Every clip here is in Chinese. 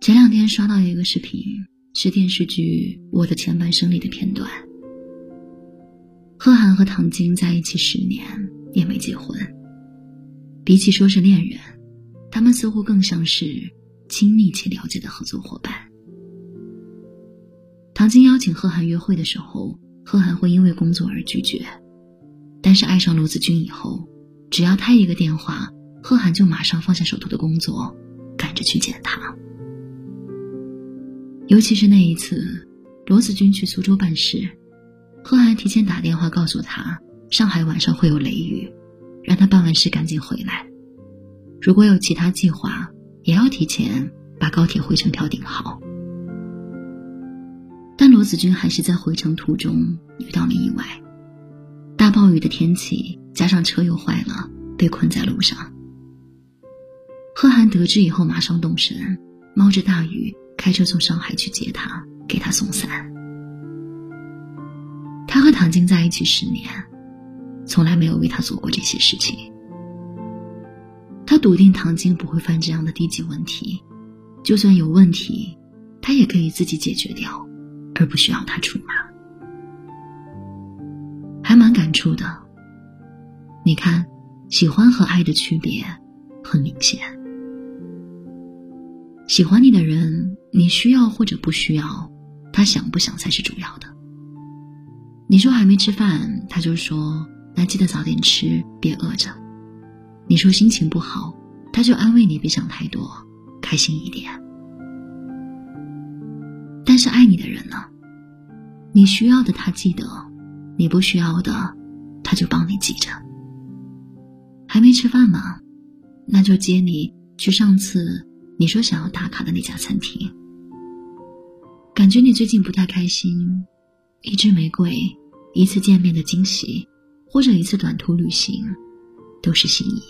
前两天刷到一个视频，是电视剧《我的前半生》里的片段。贺涵和唐晶在一起十年，也没结婚。比起说是恋人，他们似乎更像是亲密且了解的合作伙伴。唐晶邀请贺涵约会的时候，贺涵会因为工作而拒绝，但是爱上罗子君以后，只要他一个电话，贺涵就马上放下手头的工作，赶着去见他。尤其是那一次，罗子君去苏州办事，贺涵提前打电话告诉他，上海晚上会有雷雨，让他办完事赶紧回来。如果有其他计划，也要提前把高铁回程票订好。但罗子君还是在回程途中遇到了意外，大暴雨的天气加上车又坏了，被困在路上。贺涵得知以后马上动身，冒着大雨开车从上海去接他，给他送伞。他和唐晶在一起十年，从来没有为他做过这些事情。他笃定唐晶不会犯这样的低级问题，就算有问题，他也可以自己解决掉。而不需要他出马，还蛮感触的。你看，喜欢和爱的区别很明显。喜欢你的人，你需要或者不需要，他想不想才是主要的。你说还没吃饭，他就说那记得早点吃，别饿着。你说心情不好，他就安慰你别想太多，开心一点。但是爱你的人呢？你需要的他记得，你不需要的，他就帮你记着。还没吃饭吗？那就接你去上次你说想要打卡的那家餐厅。感觉你最近不太开心，一支玫瑰，一次见面的惊喜，或者一次短途旅行，都是心意。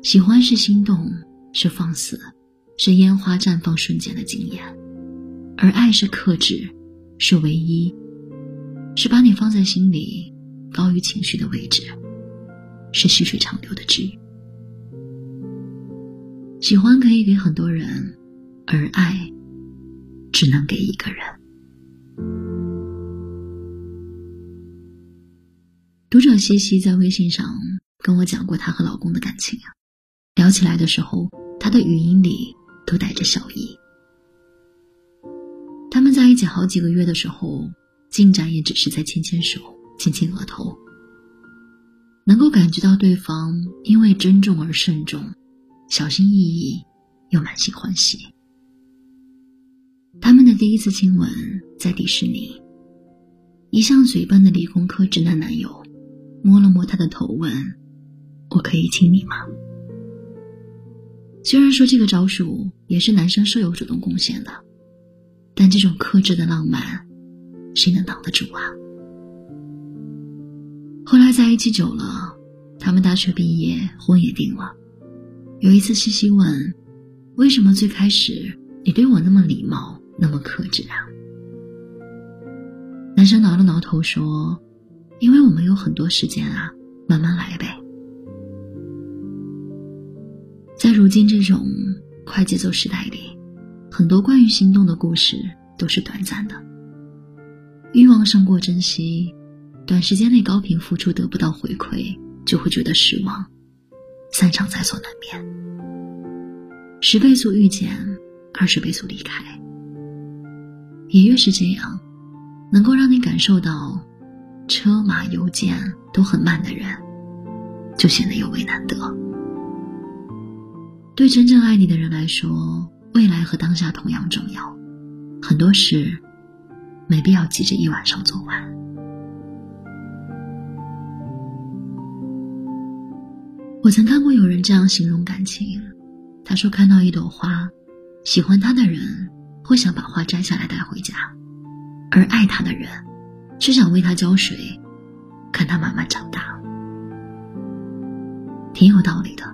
喜欢是心动，是放肆。是烟花绽放瞬间的惊艳，而爱是克制，是唯一，是把你放在心里高于情绪的位置，是细水长流的治愈。喜欢可以给很多人，而爱只能给一个人。读者西西在微信上跟我讲过她和老公的感情啊，聊起来的时候，她的语音里。都带着笑意。他们在一起好几个月的时候，进展也只是在牵牵手、亲亲额头。能够感觉到对方因为珍重而慎重，小心翼翼又满心欢喜。第一次亲吻在迪士尼，一向嘴笨的理工科直男男友摸了摸她的头，问：“我可以亲你吗？”虽然说这个招数也是男生舍友主动贡献的，但这种克制的浪漫，谁能挡得住啊？后来在一起久了，他们大学毕业，婚也定了。有一次西西问：“为什么最开始你对我那么礼貌，那么克制啊？”男生挠了挠头说：“因为我们有很多时间啊，慢慢来呗。”在如今这种快节奏时代里，很多关于心动的故事都是短暂的。欲望胜过珍惜，短时间内高频付出得不到回馈，就会觉得失望，散场在所难免。十倍速遇见，二十倍速离开，也越是这样，能够让你感受到车马邮件都很慢的人，就显得尤为难得。对真正爱你的人来说，未来和当下同样重要。很多事，没必要急着一晚上做完。我曾看过有人这样形容感情，他说看到一朵花，喜欢它的人会想把花摘下来带回家，而爱他的人，是想为他浇水，看他慢慢长大。挺有道理的。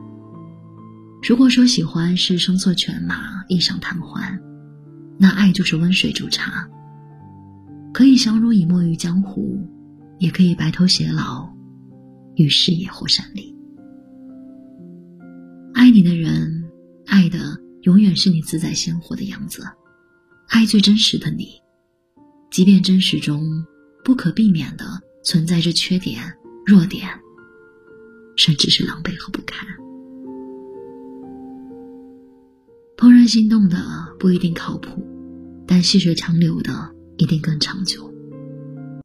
如果说喜欢是声色犬马、一晌贪欢，那爱就是温水煮茶，可以相濡以沫于江湖，也可以白头偕老，于事业或山林。爱你的人，爱的永远是你自在鲜活的样子，爱最真实的你。即便真实中不可避免的存在着缺点、弱点，甚至是狼狈和不堪。怦然心动的不一定靠谱，但细水长流的一定更长久。